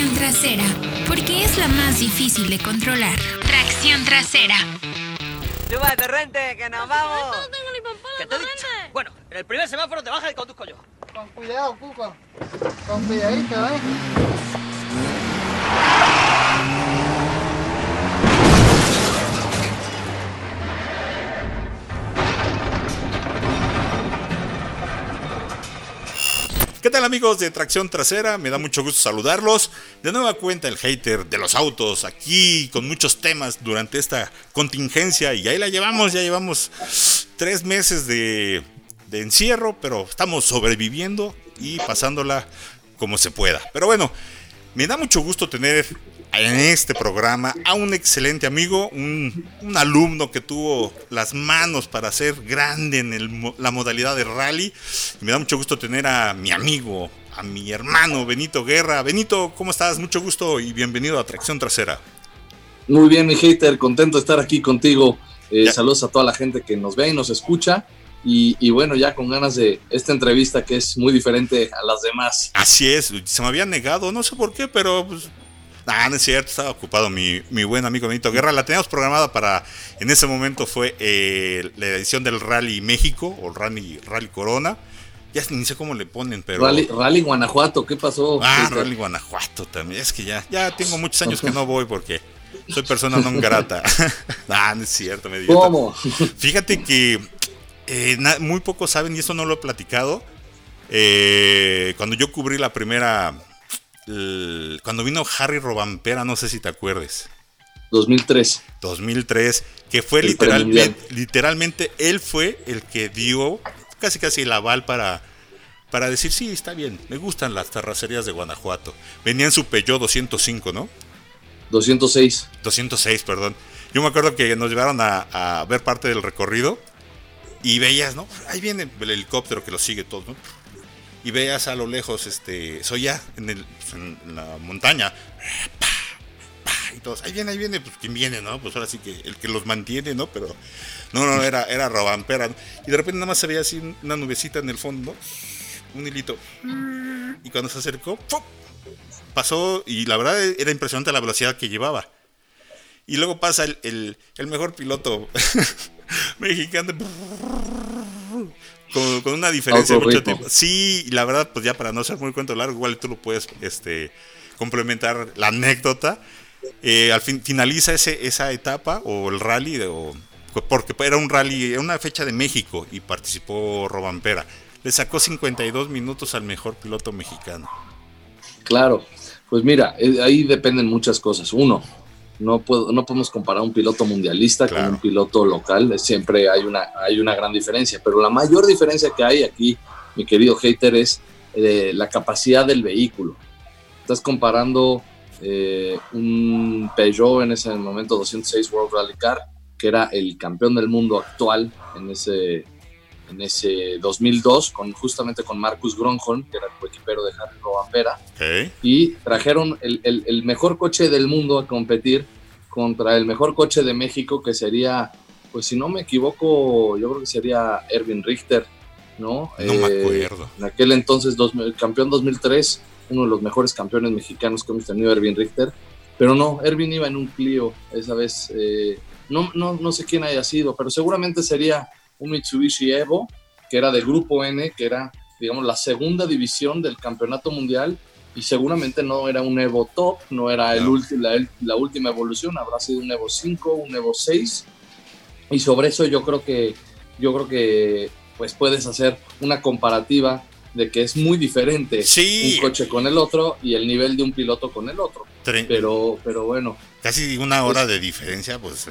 tracción trasera, porque es la más difícil de controlar. Tracción trasera. Súbate, rente, que nos vamos. No tengo ni papá, ¿Qué te he dicho? Bueno, en el primer semáforo te bajas y conduzco yo. Con cuidado, Cuco. Con cuidadito, ¿eh? ¿Qué tal amigos de Tracción Trasera? Me da mucho gusto saludarlos. De nueva cuenta el hater de los autos aquí con muchos temas durante esta contingencia y ahí la llevamos, ya llevamos tres meses de, de encierro, pero estamos sobreviviendo y pasándola como se pueda. Pero bueno, me da mucho gusto tener en este programa a un excelente amigo, un, un alumno que tuvo las manos para ser grande en el la modalidad de rally. Y me da mucho gusto tener a mi amigo, a mi hermano Benito Guerra. Benito, ¿cómo estás? Mucho gusto y bienvenido a Tracción Trasera. Muy bien, mi hater, contento de estar aquí contigo. Eh. Saludos a toda la gente que nos ve y nos escucha. Y, y bueno, ya con ganas de esta entrevista que es muy diferente a las demás. Así es, se me había negado, no sé por qué, pero pues, ah, no es cierto, estaba ocupado mi, mi buen amigo Benito Guerra. La teníamos programada para, en ese momento fue eh, la edición del Rally México o Rally, Rally Corona. Ya ni sé cómo le ponen, pero... Rally, Rally Guanajuato, ¿qué pasó? Ah? Rally Guanajuato también. Es que ya, ya tengo muchos años que no voy porque soy persona no grata. ah, no es cierto, me divierto. ¿Cómo? Fíjate que eh, muy pocos saben, y eso no lo he platicado. eh, cuando yo cubrí la primera. El- cuando vino Harry Robampera, no sé si te acuerdes. 2003. 2003, que fue literalmente, literalmente él fue el que dio casi casi el aval para, para decir, sí, está bien, me gustan las terracerías de Guanajuato. Venía en su Peugeot 205, ¿no? 206. 206, perdón. Yo me acuerdo que nos llevaron a, a ver parte del recorrido y veías, ¿no? Ahí viene el helicóptero que lo sigue todo, ¿no? Y veías a lo lejos, este, soy ya en, el, en la montaña. Y todos, ahí viene, ahí viene, pues quién viene, ¿no? Pues ahora sí que el que los mantiene, ¿no? Pero no, no, era, era Robampera. ¿no? Y de repente nada más se veía así una nubecita en el fondo, un hilito. Y cuando se acercó, ¡pum! pasó y la verdad era impresionante la velocidad que llevaba. Y luego pasa el, el- el mejor piloto mexicano con, con una diferencia de mucho tiempo. Sí, la verdad, pues ya para no ser muy cuento largo, igual tú lo puedes este, complementar la anécdota. Eh, al fin finaliza ese, esa etapa o el rally, de- o- porque era un rally, era una fecha de México y participó Robampera. Le sacó 52 minutos al mejor piloto mexicano. Claro. Pues mira, eh, ahí dependen muchas cosas. Uno, no, puedo, no podemos comparar un piloto mundialista Claro. con un piloto local. Siempre hay una, hay una gran diferencia. Pero la mayor diferencia que hay aquí, mi querido hater, es eh, la capacidad del vehículo. Estás comparando eh, un Peugeot en ese momento 206 World Rally Car, que era el campeón del mundo actual en ese, en ese 2002, con, justamente con Marcus Gronholm, que era el coequipero de Harry Robampera ¿ok? y trajeron el, el- el mejor coche del mundo a competir contra el mejor coche de México, que sería, pues si no me equivoco, yo creo que sería Erwin Richter, ¿no? No me Eh, acuerdo. En aquel entonces, dos- el campeón 2003, uno de los mejores campeones mexicanos que hemos tenido, Erwin Richter. Pero no, Erwin iba en un Clio esa vez. eh, no, no, no sé quién haya sido, pero seguramente sería un Mitsubishi Evo, que era de Grupo N, que era, digamos, la segunda división del campeonato mundial. Y seguramente no era un Evo Top, no era el la, la última evolución, habrá sido un Evo 5, un Evo 6. Y sobre eso yo creo que, yo creo que pues puedes hacer una comparativa de que es muy diferente Sí. un coche con el otro y el nivel de un piloto con el otro. Tre- Pero, pero bueno, casi una hora de diferencia, pues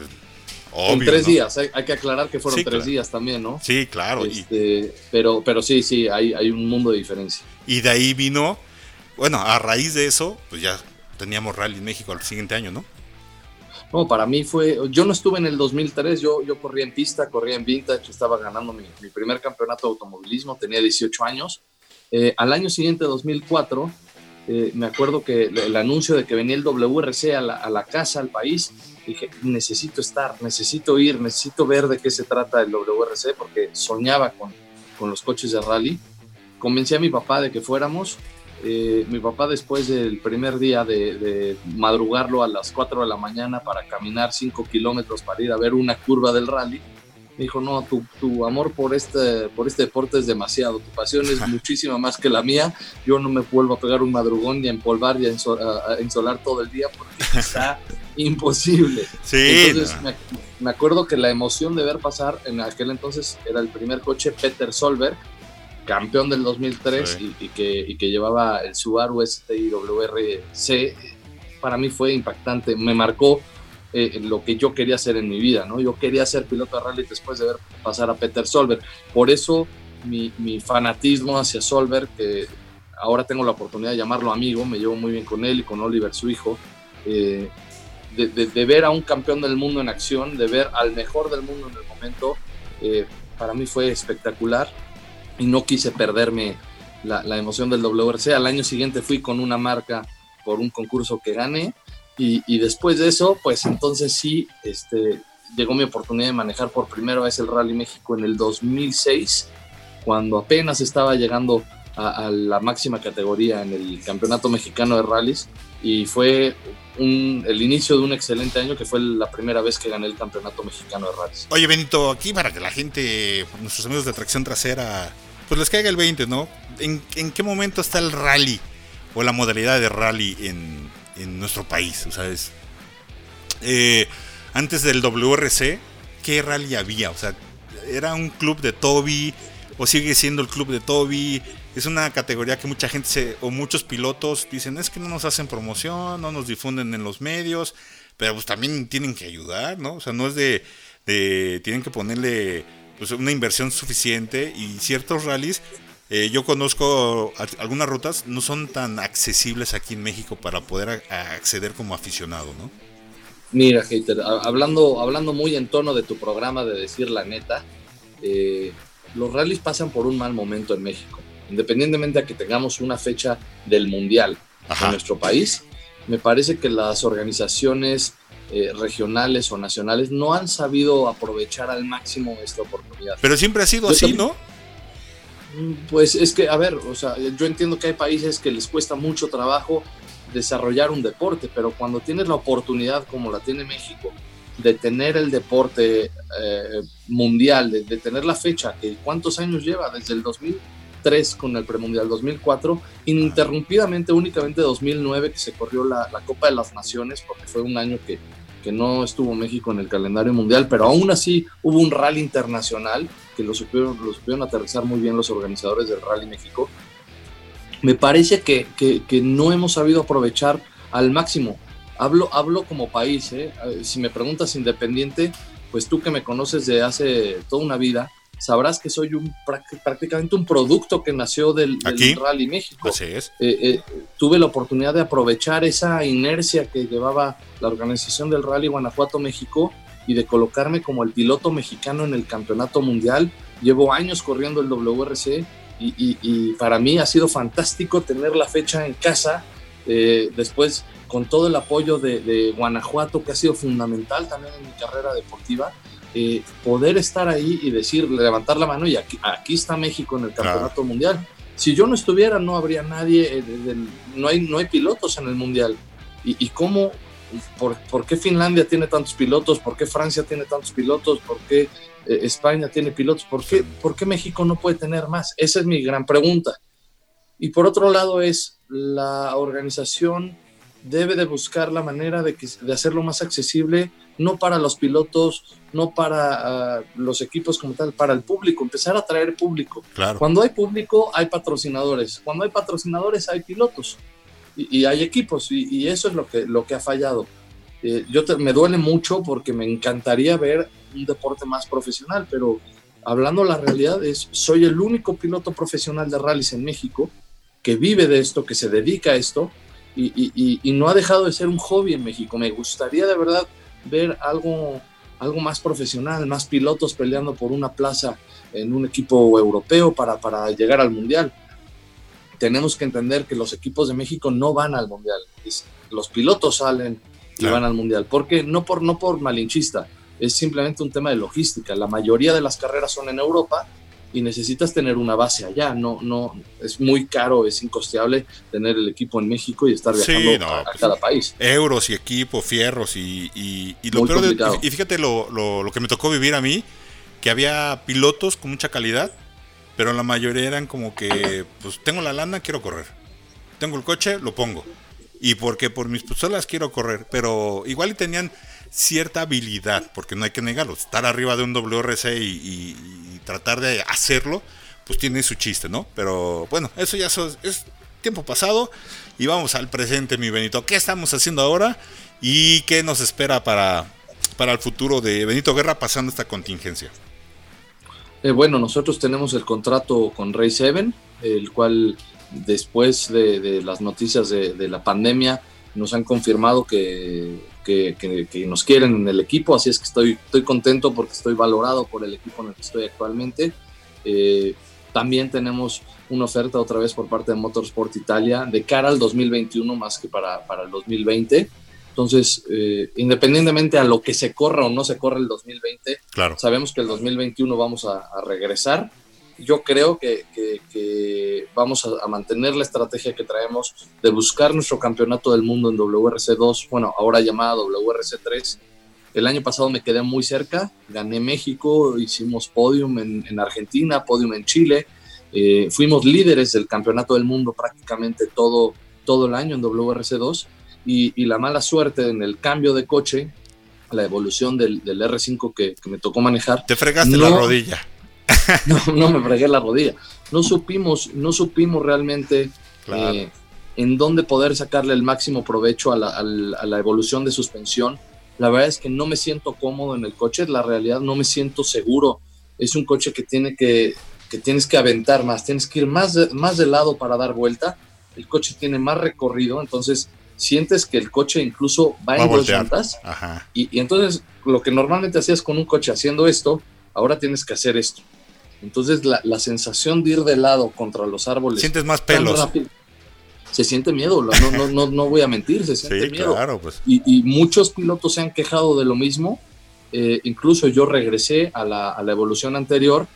obvio. en tres ¿no? días, hay, hay que aclarar que fueron Sí, tres claro. días también, ¿no? Sí, claro. y- Este, pero, pero sí, sí, hay, hay un mundo de diferencia. Y, de ahí vino, bueno, a raíz de eso, pues ya teníamos Rally en México al siguiente año, ¿no? No, para mí fue, yo no estuve en el 2003, yo, yo corría en pista, corría en vintage, estaba ganando mi, mi primer campeonato de automovilismo, tenía 18 años. Eh, al año siguiente, 2004, eh, me acuerdo que el, anuncio de que venía el WRC a la, casa, al país, dije, necesito estar, necesito ir, necesito ver de qué se trata el WRC, porque soñaba con, con los coches de rally. Convencí a mi papá de que fuéramos eh, mi papá después del primer día de, madrugarlo a las 4 de la mañana para caminar 5 kilómetros para ir a ver una curva del rally, me dijo, no, tu, tu, amor por este, por este deporte es demasiado, tu pasión es muchísima más que la mía, yo no me vuelvo a pegar un madrugón y a empolvar y a, ensolar todo el día porque está imposible. Sí, entonces me, acuerdo que la emoción de ver pasar, en aquel entonces era el primer coche Peter Solberg, campeón del 2003 y, que, que, llevaba el Subaru STI para mí fue impactante, me marcó eh, lo que yo quería hacer en mi vida, ¿no? Yo quería ser piloto de rally después de ver pasar a Peter Solberg. Por eso mi, fanatismo hacia Solberg, que ahora tengo la oportunidad de llamarlo amigo, me llevo muy bien con él y con Oliver, su hijo, eh, de, de, ver a un campeón del mundo en acción, de ver al mejor del mundo en el momento, eh, para mí fue espectacular y no quise perderme la, la, emoción del WRC. Al año siguiente fui con una marca por un concurso que gané y, después de eso, pues entonces sí, este, llegó mi oportunidad de manejar por primera vez el Rally México en el 2006, cuando apenas estaba llegando a, la máxima categoría en el Campeonato Mexicano de Rallys y fue el inicio de un excelente año que fue la primera vez que gané el Campeonato Mexicano de Rallys. Oye Benito, aquí para que la gente, nuestros amigos de tracción trasera pues les caiga el 20, ¿no? ¿En, qué momento está el rally o la modalidad de rally en, nuestro país? O eh, antes del WRC, ¿qué rally había? O sea, ¿era un club de Toby o sigue siendo el club de Toby? Es una categoría que mucha gente se, o muchos pilotos dicen, es que no nos hacen promoción, no nos difunden en los medios, pero pues también tienen que ayudar, ¿no? O sea, no es de, de tienen que ponerle pues, una inversión suficiente y ciertos rallies, eh, yo conozco algunas rutas, no son tan accesibles aquí en México para poder acceder como aficionado, ¿no? Mira, hater, hablando, hablando muy en tono de tu programa de decir la neta, eh, los rallies pasan por un mal momento en México. Independientemente de que tengamos una fecha del Mundial en nuestro país, me parece que las organizaciones eh, regionales o nacionales no han sabido aprovechar al máximo esta oportunidad. Pero siempre ha sido así, ¿no? Pues es que, a ver, o sea, yo entiendo que hay países que les cuesta mucho trabajo desarrollar un deporte, pero cuando tienes la oportunidad, como la tiene México, de tener el deporte eh, mundial, de, tener la fecha, que cuántos años lleva, desde el 2003 con el premundial 2004, ininterrumpidamente, únicamente 2009 que se corrió la, la Copa de las Naciones, porque fue un año que que no estuvo México en el calendario mundial, pero aún así hubo un rally internacional que lo supieron, lo supieron aterrizar muy bien los organizadores del Rally México. Me parece que, que, no hemos sabido aprovechar al máximo. Hablo, hablo como país, ¿eh? si me preguntas independiente, pues tú que me conoces de hace toda una vida, sabrás que soy un prácticamente un producto que nació del, Rally México. Así es. Eh, eh, tuve la oportunidad de aprovechar esa inercia que llevaba la organización del Rally Guanajuato México y de colocarme como el piloto mexicano en el campeonato mundial. Llevo años corriendo el WRC y, para mí ha sido fantástico tener la fecha en casa. Eh, después, con todo el apoyo de, de Guanajuato, que ha sido fundamental también en mi carrera deportiva, eh, poder estar ahí y decir, levantar la mano y aquí, aquí está México en el campeonato mundial. Si yo no estuviera, no habría nadie, eh, no, hay, no hay pilotos en el mundial. ¿Y, y cómo, por, por, qué Finlandia tiene tantos pilotos? ¿Por qué Francia tiene tantos pilotos? ¿Por qué eh, España tiene pilotos? ¿Por qué, ¿Por qué México no puede tener más? Esa es mi gran pregunta. Y por otro lado es la organización debe de buscar la manera de, que, de hacerlo más accesible, no para los pilotos, no para ah, los equipos como tal, para el público, empezar a traer público. Cuando hay público, hay patrocinadores. Cuando hay patrocinadores, hay pilotos y, hay equipos, y, eso es lo que, lo que ha fallado. Eh, yo me duele mucho porque me encantaría ver un deporte más profesional, pero hablando la realidad es, soy el único piloto profesional de rallies en México que vive de esto, que se dedica a esto, y, no ha dejado de ser un hobby en México. Me gustaría de verdad ver algo, algo más profesional, más pilotos peleando por una plaza en un equipo europeo para, para llegar al Mundial. Tenemos que entender que los equipos de México no van al Mundial. Los pilotos salen y van al Mundial. ¿Por qué? No por, no por malinchista, es simplemente un tema de logística. La mayoría de las carreras son en Europa y necesitas tener una base allá. No, no, es muy caro, es incosteable tener el equipo en México y estar viajando a, pues, cada país. Euros y equipo, fierros y, y, lo peor de, y fíjate lo, lo, lo, que me tocó vivir a mí, que había pilotos con mucha calidad, pero la mayoría eran como que, pues tengo la lana, quiero correr. Tengo el coche, lo pongo. Y porque por mis pistolas quiero correr, pero igual y tenían cierta habilidad, porque no hay que negarlo, estar arriba de un WRC y, tratar de hacerlo, pues tiene su chiste, ¿no? Pero bueno, eso ya es, tiempo pasado y vamos al presente, mi Benito. ¿Qué estamos haciendo ahora y qué nos espera para, para el futuro de Benito Guerra pasando esta contingencia? Eh, bueno, nosotros tenemos el contrato con Ray Seven, el cual después de, las noticias de, la pandemia nos han confirmado que, nos quieren en el equipo, así es que estoy, estoy contento porque estoy valorado por el equipo en el que estoy actualmente. Eh, también tenemos una oferta otra vez por parte de Motorsport Italia de cara al 2021 más que para, para el 2020. Entonces, eh, independientemente a lo que se corra o no se corra el 2020, claro. sabemos que el 2021 vamos a, a regresar yo creo que, vamos a, mantener la estrategia que traemos de buscar nuestro campeonato del mundo en WRC2, bueno, ahora llamada WRC3. El año pasado me quedé muy cerca, gané México, hicimos podium en, Argentina, podium en Chile, eh, fuimos líderes del campeonato del mundo prácticamente todo, todo el año en WRC2 y, la mala suerte en el cambio de coche, la evolución del, R5 que, me tocó manejar. Te fregaste la rodilla no, no me fregué la rodilla. No supimos, no supimos realmente eh, en dónde poder sacarle el máximo provecho a la, evolución de suspensión. La verdad es que no me siento cómodo en el coche, la realidad no me siento seguro. Es un coche que tiene que, que tienes que aventar más, tienes que ir más de, más de lado para dar vuelta. El coche tiene más recorrido, entonces sientes que el coche incluso va, en dos llantas. Y, y, entonces lo que normalmente hacías con un coche haciendo esto, ahora tienes que hacer esto. Entonces la, sensación de ir de lado contra los árboles. Sientes más pelos. se siente miedo, no, no, no, no, voy a mentir, se siente miedo. Pues. Y, muchos pilotos se han quejado de lo mismo. Eh, incluso yo regresé a la, evolución anterior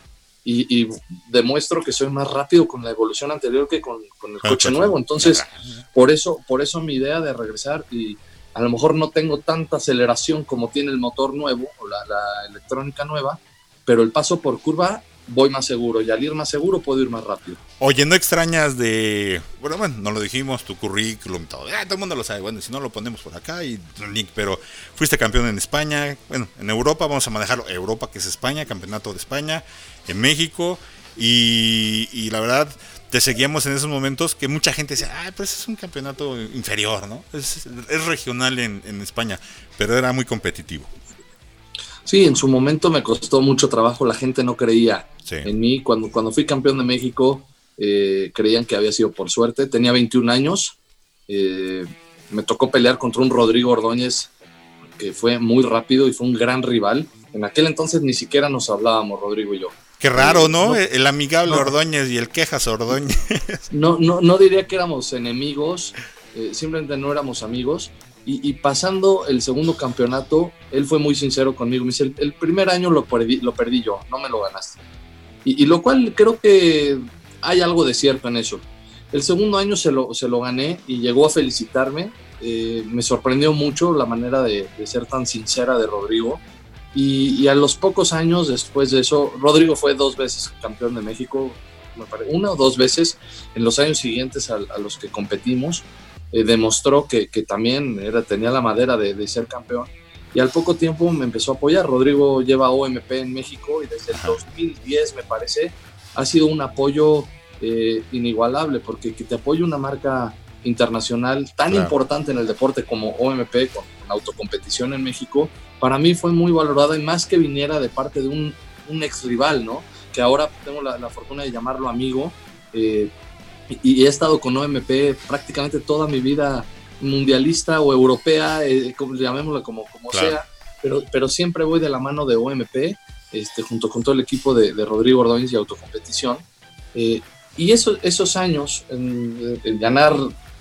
y, demuestro que soy más rápido con la evolución anterior que con, el ah, coche nuevo. Entonces, por eso, por eso mi idea de regresar y a lo mejor no tengo tanta aceleración como tiene el motor nuevo o la, la electrónica nueva, pero el paso por curva voy más seguro y al ir más seguro puedo ir más rápido. Oye, ¿no extrañas de, bueno, bueno, no lo dijimos, tu currículum, todo, ah, todo el mundo lo sabe, bueno, si no lo ponemos por acá y pero fuiste campeón en España, bueno, en Europa, vamos a manejarlo, Europa que es España, campeonato de España, en México, y, la verdad, te seguíamos en esos momentos que mucha gente decía, ah, pues es un campeonato inferior, ¿no? Es, regional en, en España, pero era muy competitivo. Sí, en su momento me costó mucho trabajo, la gente no creía en mí. Cuando, cuando fui campeón de México, eh, creían que había sido por suerte. Tenía 21 años, eh, me tocó pelear contra un Rodrigo Ordóñez que fue muy rápido y fue un gran rival. En aquel entonces ni siquiera nos hablábamos, Rodrigo y yo. Qué raro, ¿no? el amigable Ordóñez y el quejas Ordóñez. No, no, no diría que éramos enemigos, eh, simplemente no éramos amigos. Y, pasando el segundo campeonato, él fue muy sincero conmigo. Me dice, el, primer año lo perdí, lo perdí yo, no me lo ganaste. Y, lo cual creo que hay algo de cierto en eso. El segundo año se lo, se lo gané y llegó a felicitarme. Eh, me sorprendió mucho la manera de, ser tan sincera de Rodrigo. Y, a los pocos años después de eso, Rodrigo fue dos veces campeón de México, una o dos veces en los años siguientes a los que competimos. Eh, demostró que, que, también era, tenía la madera de, de, ser campeón. Y al poco tiempo me empezó a apoyar. Rodrigo lleva OMP en México y desde el 2010, me parece, ha sido un apoyo eh, inigualable, porque que te apoye una marca internacional tan importante en el deporte como OMP, con, autocompetición en México, para mí fue muy valorada y más que viniera de parte de un, un ex rival, ¿no? Que ahora tengo la, la fortuna de llamarlo amigo. Eh, y he estado con OMP prácticamente toda mi vida mundialista o europea, eh, como, llamémoslo como, como sea, pero, pero siempre voy de la mano de OMP, este, junto con todo el equipo de, Rodrigo Ordóñez y Autocompetición. Eh, y esos, esos años, en, ganar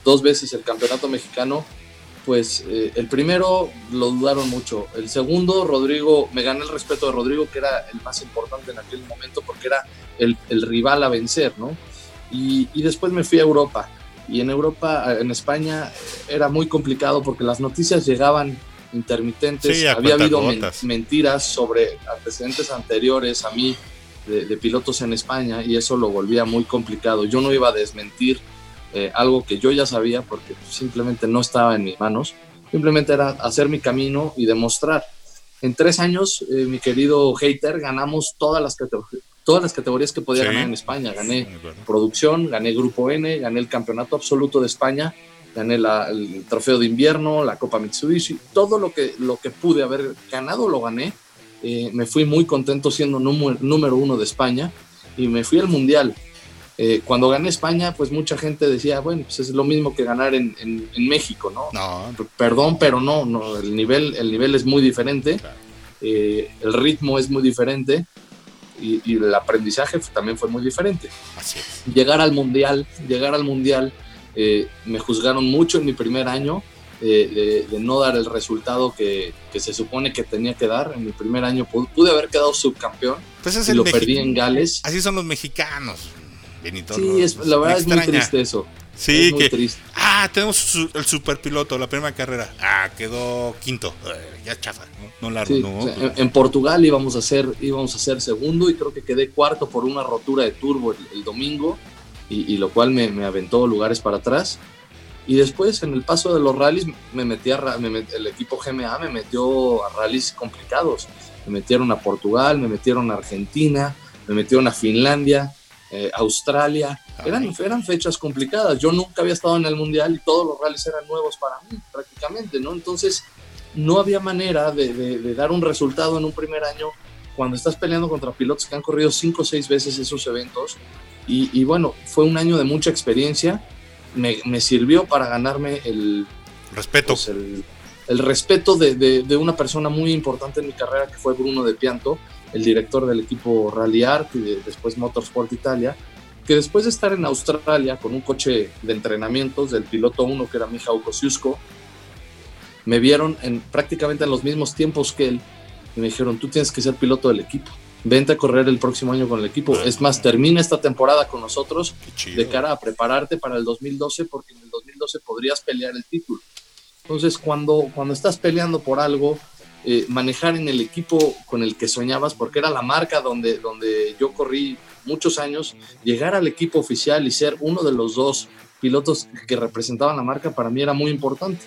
dos veces el campeonato mexicano, pues eh, el primero lo dudaron mucho. El segundo, Rodrigo, me gané el respeto de Rodrigo, que era el más importante en aquel momento porque era el, el rival a vencer, ¿no? Y, y, después me fui a Europa. Y en Europa, en España, era muy complicado porque las noticias llegaban intermitentes. Sí, Había habido men mentiras sobre antecedentes anteriores a mí de, de, pilotos en España y eso lo volvía muy complicado. Yo no iba a desmentir eh, algo que yo ya sabía porque simplemente no estaba en mis manos. Simplemente era hacer mi camino y demostrar. En tres años, eh, mi querido hater, ganamos todas las, todas las categorías que podía sí. ganar en España. Gané producción, gané Grupo N, gané el Campeonato Absoluto de España, gané la, el Trofeo de Invierno, la Copa Mitsubishi, todo lo que, lo que pude haber ganado lo gané. Eh, me fui muy contento siendo número, número uno de España y me fui al Mundial. Eh, cuando gané España, pues mucha gente decía, bueno, pues es lo mismo que ganar en, en, en México, ¿no? No. Perdón, pero no, no el, nivel, el nivel es muy diferente, claro. eh, el ritmo es muy diferente y, y, el aprendizaje también fue muy diferente. Así es. Llegar al Mundial, llegar al Mundial, eh, me juzgaron mucho en mi primer año, eh, de, de, no dar el resultado que, que, se supone que tenía que dar. En mi primer año pude, pude haber quedado subcampeón pues es y lo perdí en Gales. Así son los mexicanos. Benito, sí, es, la verdad es muy triste eso. Sí, es que. Triste. Ah, tenemos su, el superpiloto, la primera carrera. Ah, quedó quinto. Uh, ya chafa, no, no largo, sí, no. O sea, en, en, Portugal íbamos a ser íbamos a ser segundo y creo que quedé cuarto por una rotura de turbo el, el domingo y, y, lo cual me, me, aventó lugares para atrás. Y después en el paso de los rallies me metí a, me met, el equipo GMA me metió a rallies complicados. Me metieron a Portugal, me metieron a Argentina, me metieron a Finlandia, eh, Australia. Eran, eran fechas complicadas. Yo nunca había estado en el Mundial y todos los rallies eran nuevos para mí, prácticamente, ¿no? Entonces, no había manera de, de, de dar un resultado en un primer año cuando estás peleando contra pilotos que han corrido cinco o seis veces esos eventos. Y, y bueno, fue un año de mucha experiencia. Me, me sirvió para ganarme el respeto. Pues el, el, respeto de, de, de, una persona muy importante en mi carrera, que fue Bruno de Pianto, el director del equipo Rally Art y de, después Motorsport Italia, que después de estar en Australia con un coche de entrenamientos del piloto 1 que era Michał Kosciuszko, me vieron en, prácticamente en los mismos tiempos que él y me dijeron, tú tienes que ser piloto del equipo, vente a correr el próximo año con el equipo. Es más, termina esta temporada con nosotros de cara a prepararte para el 2012 porque en el 2012 podrías pelear el título. Entonces, cuando, cuando estás peleando por algo, eh, manejar en el equipo con el que soñabas, porque era la marca donde, donde yo corrí muchos años, llegar al equipo oficial y ser uno de los dos pilotos que representaban la marca, para mí era muy importante.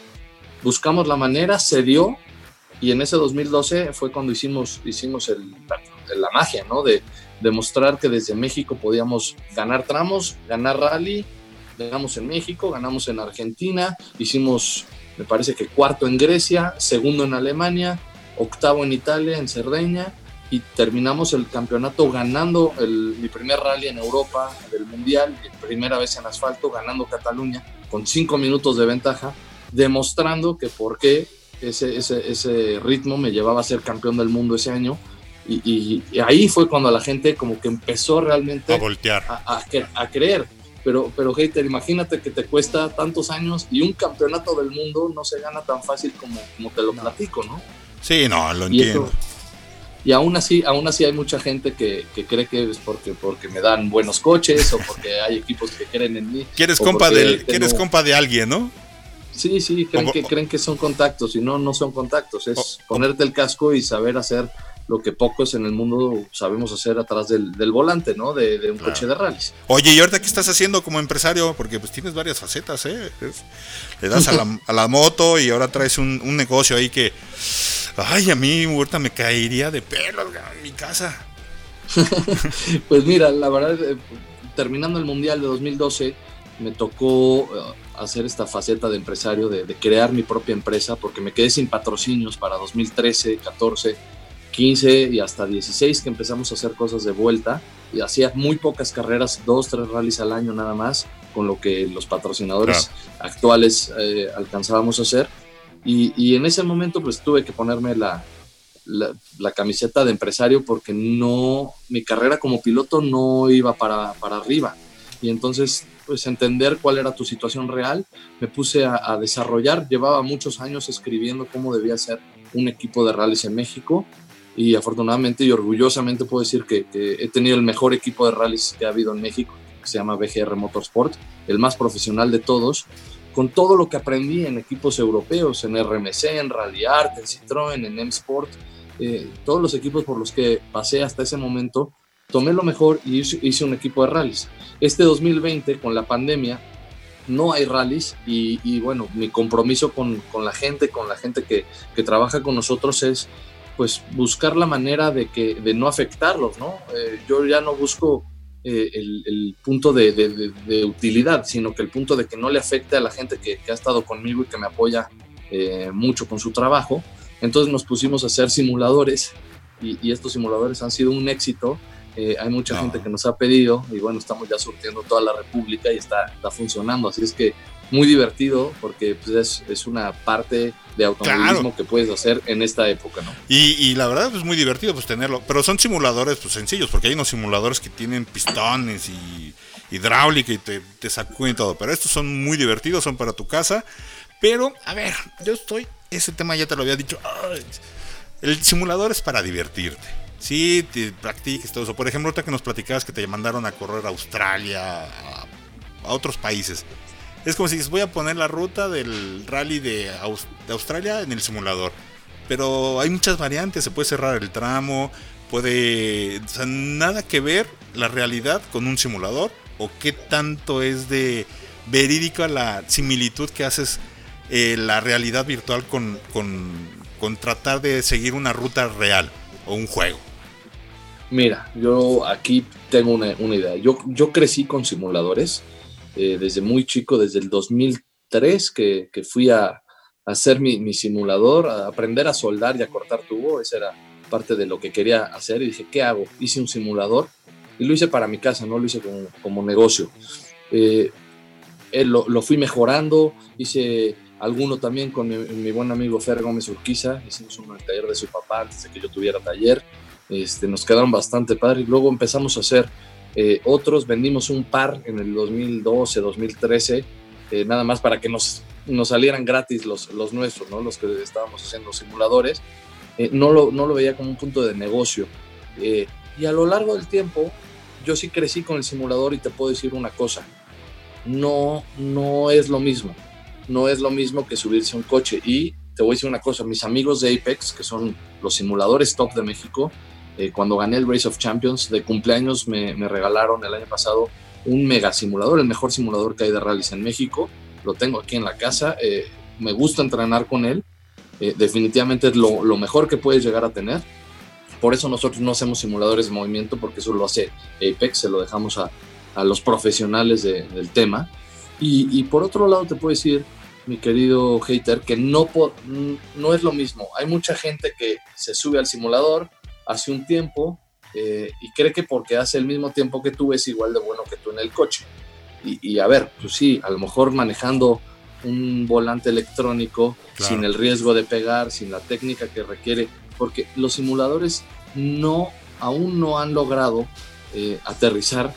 Buscamos la manera, se dio, y en ese 2012 fue cuando hicimos, hicimos el, la, la, magia, ¿no? De demostrar que desde México podíamos ganar tramos, ganar rally, ganamos en México, ganamos en Argentina, hicimos me parece que cuarto en Grecia, segundo en Alemania, octavo en Italia, en Cerdeña, y terminamos el campeonato ganando el, mi primer rally en Europa del Mundial, primera vez en asfalto, ganando Cataluña con cinco minutos de ventaja, demostrando que por qué ese, ese, ese ritmo me llevaba a ser campeón del mundo ese año. Y, y, y ahí fue cuando la gente como que empezó realmente a voltear, a, a, a creer pero, pero hater, imagínate que te cuesta tantos años y un campeonato del mundo no se gana tan fácil como, como te lo no. platico, ¿no? Sí, no, lo y entiendo. Eso, y aún así, aún así hay mucha gente que, que, cree que es porque, porque me dan buenos coches o porque hay equipos que creen en mí. ¿Quieres compa, del, tengo... ¿quieres compa de alguien, no? Sí, sí, creen, o, que, creen que son contactos y no, no son contactos. Es o, ponerte el casco y saber hacer lo que pocos en el mundo sabemos hacer atrás del, del volante, ¿no? De, de un claro. coche de rallies. Oye, ¿y ahorita qué estás haciendo como empresario? Porque pues tienes varias facetas, ¿eh? Le das a la, a la moto y ahora traes un, un, negocio ahí que... Ay, a mí ahorita me caería de pelo en mi casa. pues mira, la verdad, eh, terminando el Mundial de 2012, me tocó uh, hacer esta faceta de empresario, de, de, crear mi propia empresa, porque me quedé sin patrocinios para 2013, 14 15 y hasta 16 que empezamos a hacer cosas de vuelta y hacía muy pocas carreras, dos, tres rallies al año nada más, con lo que los patrocinadores claro. actuales eh, alcanzábamos a hacer. Y, y, en ese momento pues tuve que ponerme la, la, la, camiseta de empresario porque no, mi carrera como piloto no iba para, para arriba. y entonces pues entender cuál era tu situación real, me puse a, desarrollar, llevaba muchos años escribiendo cómo debía ser un equipo de rallies en México y afortunadamente y orgullosamente puedo decir que, he tenido el mejor equipo de rallies que ha habido en México, que se llama BGR Motorsport, el más profesional de todos, con todo lo que aprendí en equipos europeos, en RMC, en Rally Art, en Citroën, en M-Sport, eh, todos los equipos por los que pasé hasta ese momento, tomé lo mejor y hice, un equipo de rallies. Este 2020, con la pandemia, no hay rallies y, bueno, mi compromiso con, la gente, con la gente que, trabaja con nosotros es pues buscar la manera de, que, de no afectarlos, ¿no? Eh, yo ya no busco eh, el, punto de, utilidad, sino que el punto de que no le afecte a la gente que, ha estado conmigo y que me apoya eh, mucho con su trabajo. Entonces nos pusimos a hacer simuladores y, estos simuladores han sido un éxito. Eh, hay mucha gente que nos ha pedido y bueno, estamos ya surtiendo toda la República y está, está funcionando. Así es que muy divertido porque pues, es, es, una parte de automovilismo que puedes hacer en esta época, ¿no? Y, y, la verdad es muy divertido pues tenerlo, pero son simuladores pues sencillos porque hay unos simuladores que tienen pistones y hidráulica y te, te sacuden todo, pero estos son muy divertidos, son para tu casa, pero a ver, yo estoy, ese tema ya te lo había dicho, el simulador es para divertirte. Sí, te practiques todo eso. Por ejemplo, ahorita que nos platicabas que te mandaron a correr a Australia, a, a otros países es como si voy a poner la ruta del rally de, Australia en el simulador. Pero hay muchas variantes, se puede cerrar el tramo, puede... O sea, nada que ver la realidad con un simulador o qué tanto es de verídica la similitud que haces eh, la realidad virtual con, con, tratar de seguir una ruta real o un juego. Mira, yo aquí tengo una, una idea. Yo, yo crecí con simuladores eh, desde muy chico, desde el 2003 que, que fui a, hacer mi, mi, simulador, a aprender a soldar y a cortar tubo, esa era parte de lo que quería hacer y dije, ¿qué hago? Hice un simulador y lo hice para mi casa, no lo hice como, como negocio. Eh, lo, lo, fui mejorando, hice alguno también con mi, mi, buen amigo Fer Gómez Urquiza, hicimos un taller de su papá antes de que yo tuviera taller, este, nos quedaron bastante padres. Y luego empezamos a hacer eh, otros vendimos un par en el 2012, 2013, eh, nada más para que nos, nos salieran gratis los, los nuestros, ¿no? los que estábamos haciendo simuladores. Eh, no, lo, no lo veía como un punto de negocio. y a lo largo del tiempo, yo sí crecí con el simulador y te puedo decir una cosa, no, no es lo mismo. No es lo mismo que subirse a un coche. Y te voy a decir una cosa, mis amigos de Apex, que son los simuladores top de México, eh, cuando gané el Race of Champions de cumpleaños me, regalaron el año pasado un mega simulador, el mejor simulador que hay de rallies en México. Lo tengo aquí en la casa. Eh, me gusta entrenar con él. Eh, definitivamente es lo, mejor que puedes llegar a tener. Por eso nosotros no hacemos simuladores de movimiento, porque eso lo hace Apex, se lo dejamos a, los profesionales del tema. Y, por otro lado te puedo decir, mi querido hater, que no, no es lo mismo. Hay mucha gente que se sube al simulador, hace un tiempo eh, y cree que porque hace el mismo tiempo que tú es igual de bueno que tú en el coche. Y, a ver, pues sí, a lo mejor manejando un volante electrónico sin el riesgo de pegar, sin la técnica que requiere, porque los simuladores no, aún no han logrado eh, aterrizar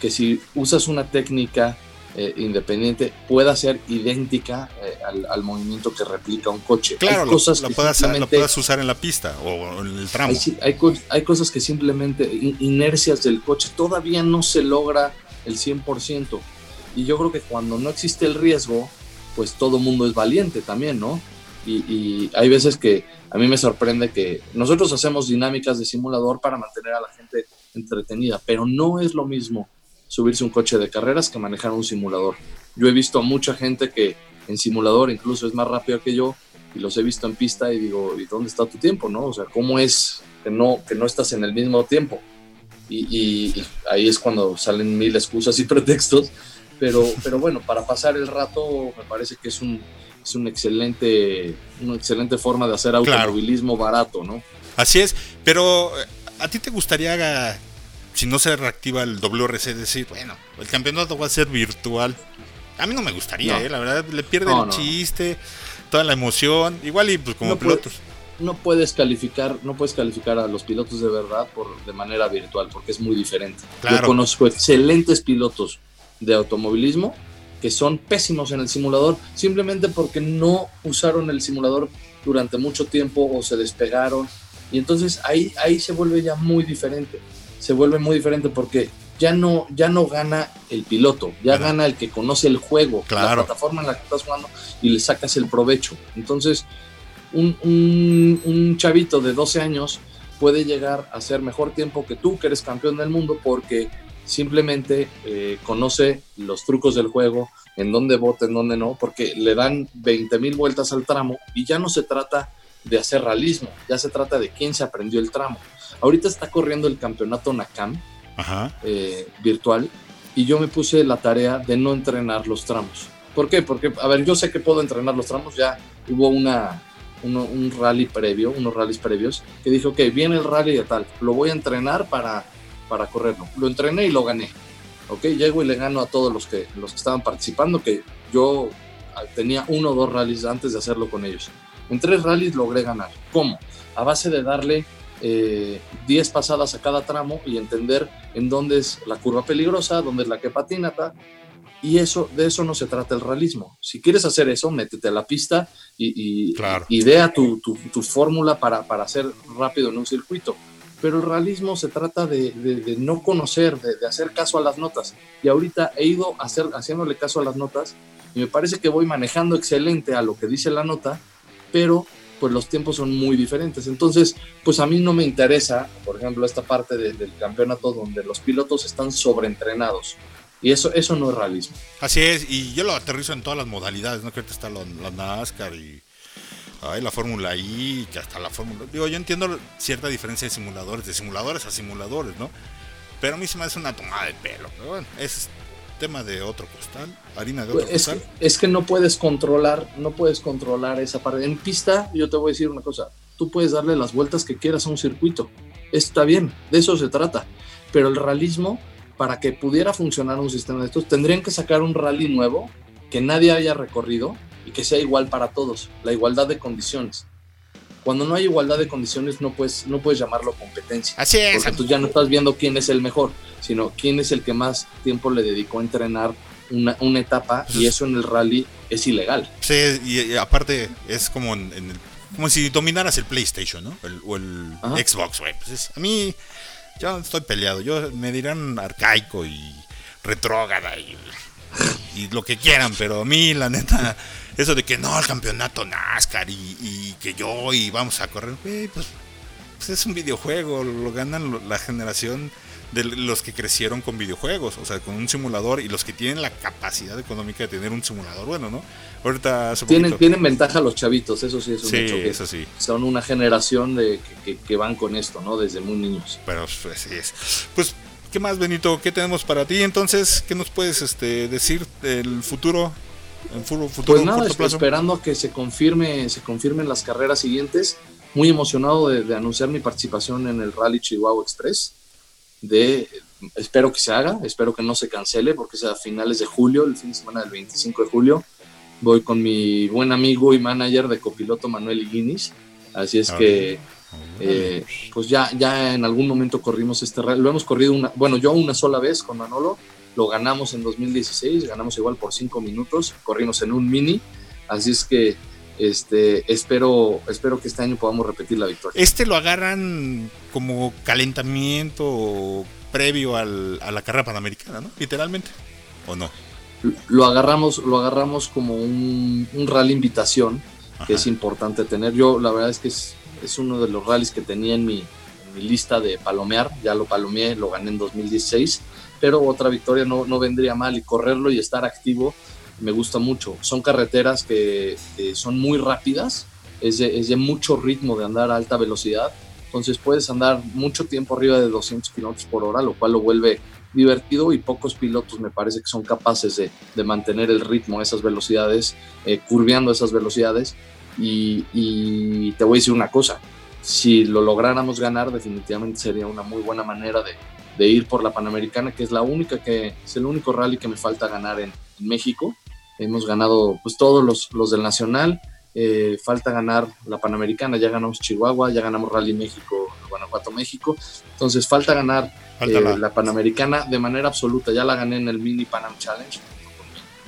que si usas una técnica eh, independiente pueda ser idéntica eh, al, movimiento que replica un coche. Claro, hay cosas que puedas, usar en la pista o en el tramo. Hay, hay, cosas que simplemente, inercias del coche, todavía no se logra el 100%. Y yo creo que cuando no existe el riesgo, pues todo mundo es valiente también, ¿no? Y, y, hay veces que a mí me sorprende que nosotros hacemos dinámicas de simulador para mantener a la gente entretenida, pero no es lo mismo subirse un coche de carreras que manejar un simulador. Yo he visto a mucha gente que en simulador incluso es más rápido que yo y los he visto en pista y digo, ¿y dónde está tu tiempo? ¿no? O sea, ¿cómo es que no, que no estás en el mismo tiempo? Y, ahí es cuando salen mil excusas y pretextos, pero, pero bueno, para pasar el rato me parece que es un, es un excelente, una excelente forma de hacer automovilismo barato, ¿no? Así es, pero ¿a ti te gustaría si no se reactiva el WRC, decir, bueno, el campeonato va a ser virtual. A mí no me gustaría, eh, la verdad, le pierde el chiste, toda la emoción, igual y pues como pilotos. no puedes calificar, no puedes calificar a los pilotos de verdad por de manera virtual, porque es muy diferente. Yo conozco excelentes pilotos de automovilismo que son pésimos en el simulador simplemente porque no usaron el simulador durante mucho tiempo o se despegaron. Y entonces ahí, ahí se vuelve ya muy diferente. Se vuelve muy diferente porque ya no, ya no gana el piloto, ya gana el que conoce el juego, la plataforma en la que estás jugando y le sacas el provecho. Entonces, un, un, chavito de 12 años puede llegar a ser mejor tiempo que tú, que eres campeón del mundo, porque simplemente eh, conoce los trucos del juego, en dónde vota, en dónde no, porque le dan 20 mil vueltas al tramo y ya no se trata de hacer realismo, ya se trata de quién se aprendió el tramo. Ahorita está corriendo el campeonato Nakam eh, virtual y yo me puse la tarea de no entrenar los tramos. ¿Por qué? Porque, a ver, yo sé que puedo entrenar los tramos, ya hubo una, un rally previo, unos rallies previos, que dije, ok, viene el rally de tal, lo voy a entrenar para, para correrlo. Lo entrené y lo gané. Ok, llego y le gano a todos los que, los que estaban participando, que yo tenía uno o dos rallies antes de hacerlo con ellos. En tres rallies logré ganar. ¿Cómo? A base de darle 10 eh, pasadas a cada tramo y entender en dónde es la curva peligrosa, dónde es la que patinata. Y eso, de eso no se trata el realismo. Si quieres hacer eso, métete a la pista y, idea tu, tu, fórmula para, para ser rápido en un circuito. Pero el realismo se trata de, no conocer, de, hacer caso a las notas. Y ahorita he ido hacer, haciéndole caso a las notas y me parece que voy manejando excelente a lo que dice la nota, pero pues los tiempos son muy diferentes. Entonces, pues a mí no me interesa, por ejemplo, esta parte del campeonato donde los pilotos están sobreentrenados. Y eso, eso no es realismo. Así es, y yo lo aterrizo en todas las modalidades, ¿no? Que está la, NASCAR y la Fórmula I, que hasta la Fórmula... Digo, yo entiendo cierta diferencia de simuladores, de simuladores a simuladores, ¿no? Pero a mí se me hace una tomada de pelo. Pero bueno, es tema de otro costal, harina de otro es costal. Que, es que no puedes controlar, no puedes controlar esa parte. En pista, yo te voy a decir una cosa, tú puedes darle las vueltas que quieras a un circuito. Está bien, de eso se trata. Pero el realismo, para que pudiera funcionar un sistema de estos, tendrían que sacar un rally nuevo que nadie haya recorrido y que sea igual para todos, la igualdad de condiciones. Cuando no hay igualdad de condiciones no puedes, no puedes llamarlo competencia. Así es. Porque tú ya no estás viendo quién es el mejor, sino quién es el que más tiempo le dedicó a entrenar una, una etapa y eso en el rally es ilegal. Sí, y, aparte es como en, el, como si dominaras el PlayStation, ¿no? o el Xbox, güey. Pues a mí, yo estoy peleado. Yo me dirán arcaico y retrógada y, y lo que quieran, pero a mí, la neta, eso de que no, el campeonato NASCAR y, que yo y vamos a correr, pues, pues, es un videojuego, lo ganan la generación de los que crecieron con videojuegos, o sea, con un simulador y los que tienen la capacidad económica de tener un simulador bueno, ¿no? Ahorita tienen, tienen ventaja los chavitos, eso sí es un sí, hecho. eso sí. Son una generación de que, van con esto, ¿no? Desde muy niños. Pero pues, así es. Pues, ¿qué más, Benito? ¿Qué tenemos para ti entonces? ¿Qué nos puedes este, decir del futuro futuro, pues nada, esperando a que se confirme, se confirmen las carreras siguientes. Muy emocionado de, anunciar mi participación en el Rally Chihuahua Express. De, espero que se haga, espero que no se cancele porque es a finales de julio, el fin de semana del 25 de julio. Voy con mi buen amigo y manager de copiloto Manuel Iguinis. Así es que, eh, pues ya, ya en algún momento corrimos este rally. Lo hemos corrido una, bueno, yo una sola vez con Manolo lo ganamos en 2016, ganamos igual por cinco minutos, corrimos en un mini, así es que este, espero, espero que este año podamos repetir la victoria. Este lo agarran como calentamiento previo al, a la carrera panamericana, ¿no? Literalmente, ¿o no? Lo agarramos, lo agarramos como un, rally invitación, que es importante tener. Yo la verdad es que es, es uno de los rallies que tenía en mi, en mi lista de palomear, ya lo palomeé, lo gané en 2016 pero otra victoria no, no vendría mal y correrlo y estar activo me gusta mucho. Son carreteras que, son muy rápidas, es de, es de, mucho ritmo de andar a alta velocidad, entonces puedes andar mucho tiempo arriba de 200 kilómetros por hora, lo cual lo vuelve divertido y pocos pilotos me parece que son capaces de, de mantener el ritmo a esas velocidades, eh, esas velocidades. Y, y te voy a decir una cosa, si lo lográramos ganar definitivamente sería una muy buena manera de, de ir por la Panamericana, que es la única que es el único rally que me falta ganar en, México. Hemos ganado pues todos los, los del Nacional, eh, falta ganar la Panamericana, ya ganamos Chihuahua, ya ganamos Rally México, Guanajuato, México, entonces falta ganar Falta eh, la- la Panamericana de manera absoluta. Ya la gané en el Mini Panam Challenge,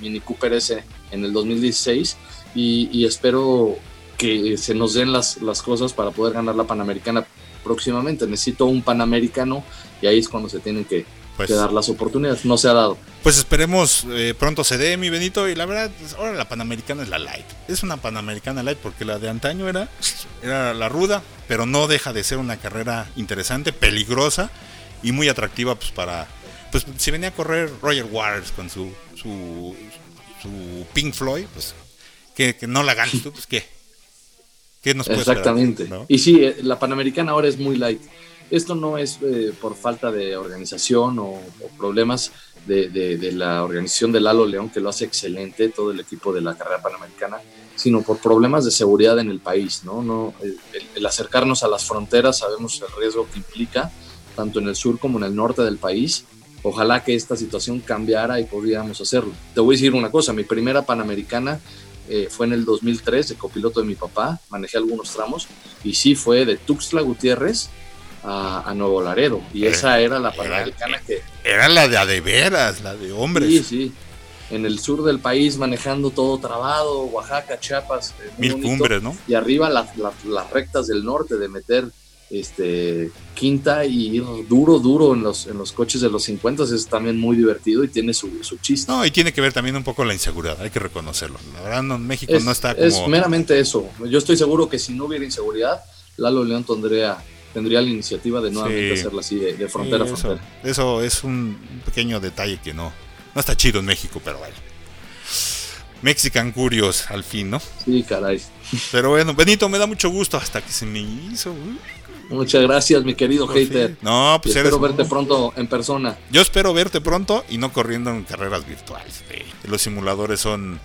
Mini Cooper S en el 2016 y, y espero que se nos den las, las cosas para poder ganar la Panamericana próximamente. Necesito un Panamericano y ahí es cuando se tienen que, Pues, que dar las oportunidades. No se ha dado. pues esperemos eh, pronto se dé, mi Benito. Y la verdad, pues, ahora la Panamericana es la light. Es una Panamericana light porque la de antaño era, era la ruda, pero no deja de ser una carrera interesante, peligrosa y muy atractiva pues para... Pues si venía a correr Roger Waters con su, su, su Pink Floyd, pues que, que no la ganes tú, pues qué. ¿Qué nos puede esperar, Exactamente. no? Y sí, eh, la Panamericana ahora es muy light. Esto no es eh, por falta de organización o, o problemas de, de- de la organización de Lalo León, que lo hace excelente, todo el equipo de la carrera panamericana, sino por problemas de seguridad en el país. ¿no? No, el, el- acercarnos a las fronteras, sabemos el riesgo que implica, tanto en el sur como en el norte del país. Ojalá que esta situación cambiara y pudiéramos hacerlo. Te voy a decir una cosa, mi primera panamericana eh, fue en el 2003 de copiloto de mi papá, manejé algunos tramos y sí fue de Tuxtla Gutiérrez a, a Nuevo Laredo y Eh, esa era la panamericana que Era la de a de veras, la de hombres. sí, sí, en el sur del país manejando todo trabado, Oaxaca, Chiapas, eh, Mil bonito. cumbres, ¿no? y arriba las, las- las rectas del norte de meter este quinta y ir duro, duro en los, en los coches de los 50 es también muy divertido y tiene su, su chiste. No, y tiene que ver también un poco la inseguridad, hay que reconocerlo. La verdad, no, México es, no está es como... meramente eso. Yo estoy seguro que si no hubiera inseguridad, Lalo León tendría, tendría la iniciativa de nuevamente Sí. hacerla así de, de frontera a Sí, frontera. eso es un pequeño detalle que no, no está chido en México, pero bueno. Mexican Curios, al fin, ¿no? Sí, caray. Pero bueno, Benito, me da mucho gusto hasta que se me hizo. Muchas gracias, mi querido hater. No, pues espero eres... verte pronto en persona. Yo espero verte pronto y no corriendo en carreras virtuales. Los simuladores son,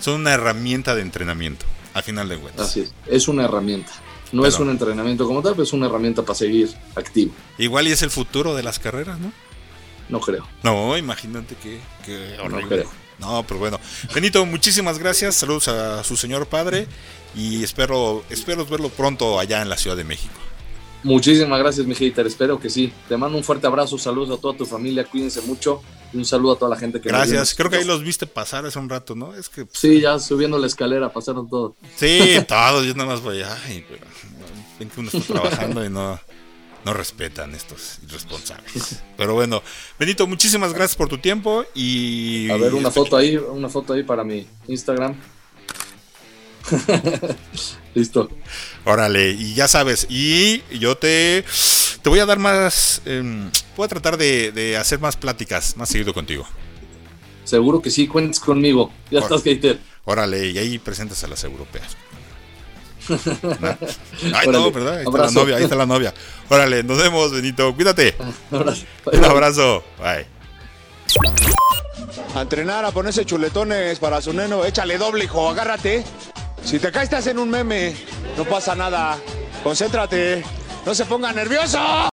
son una herramienta de entrenamiento, al final de cuentas. Así es. Es una herramienta. No es un entrenamiento como tal, pero es una herramienta para seguir activo. Igual y es el futuro de las carreras, ¿no? No creo. No, imagínate que, que horrible. creo. No, pero bueno. Benito, muchísimas gracias. Saludos a su señor padre y espero, espero verlo pronto allá en la Ciudad de México. Muchísimas gracias, mi hater. Espero que sí. Te mando un fuerte abrazo, saludos a toda tu familia, cuídense mucho y un saludo a toda la gente que Gracias. Creo que ahí los viste pasar hace un rato, ¿no? Es que Sí, ya subiendo la escalera, pasaron todo. sí, todos, yo nada más voy, ay, pero ven que uno está trabajando y no, no respetan estos irresponsables. Pero bueno, Benito, muchísimas gracias por tu tiempo y A ver, una foto ahí, una foto ahí para mi Instagram. Listo. Órale, y ya sabes, y yo te, te voy a dar más, em, voy a tratar de, de hacer más pláticas más seguido contigo. Seguro que sí, cuentes conmigo. Ya estás, hater. Órale, y ahí presentas a las europeas. ¿No? Ay, Órale, no, ¿verdad? Ahí está la novia, ahí está la novia. Órale, nos vemos, Benito, cuídate. Abrazo. Un abrazo, bye. A entrenar, a ponerse chuletones para su neno. Échale doble, hijo, agárrate. Si te caes, en un meme. No pasa nada. Concéntrate. No se ponga nervioso.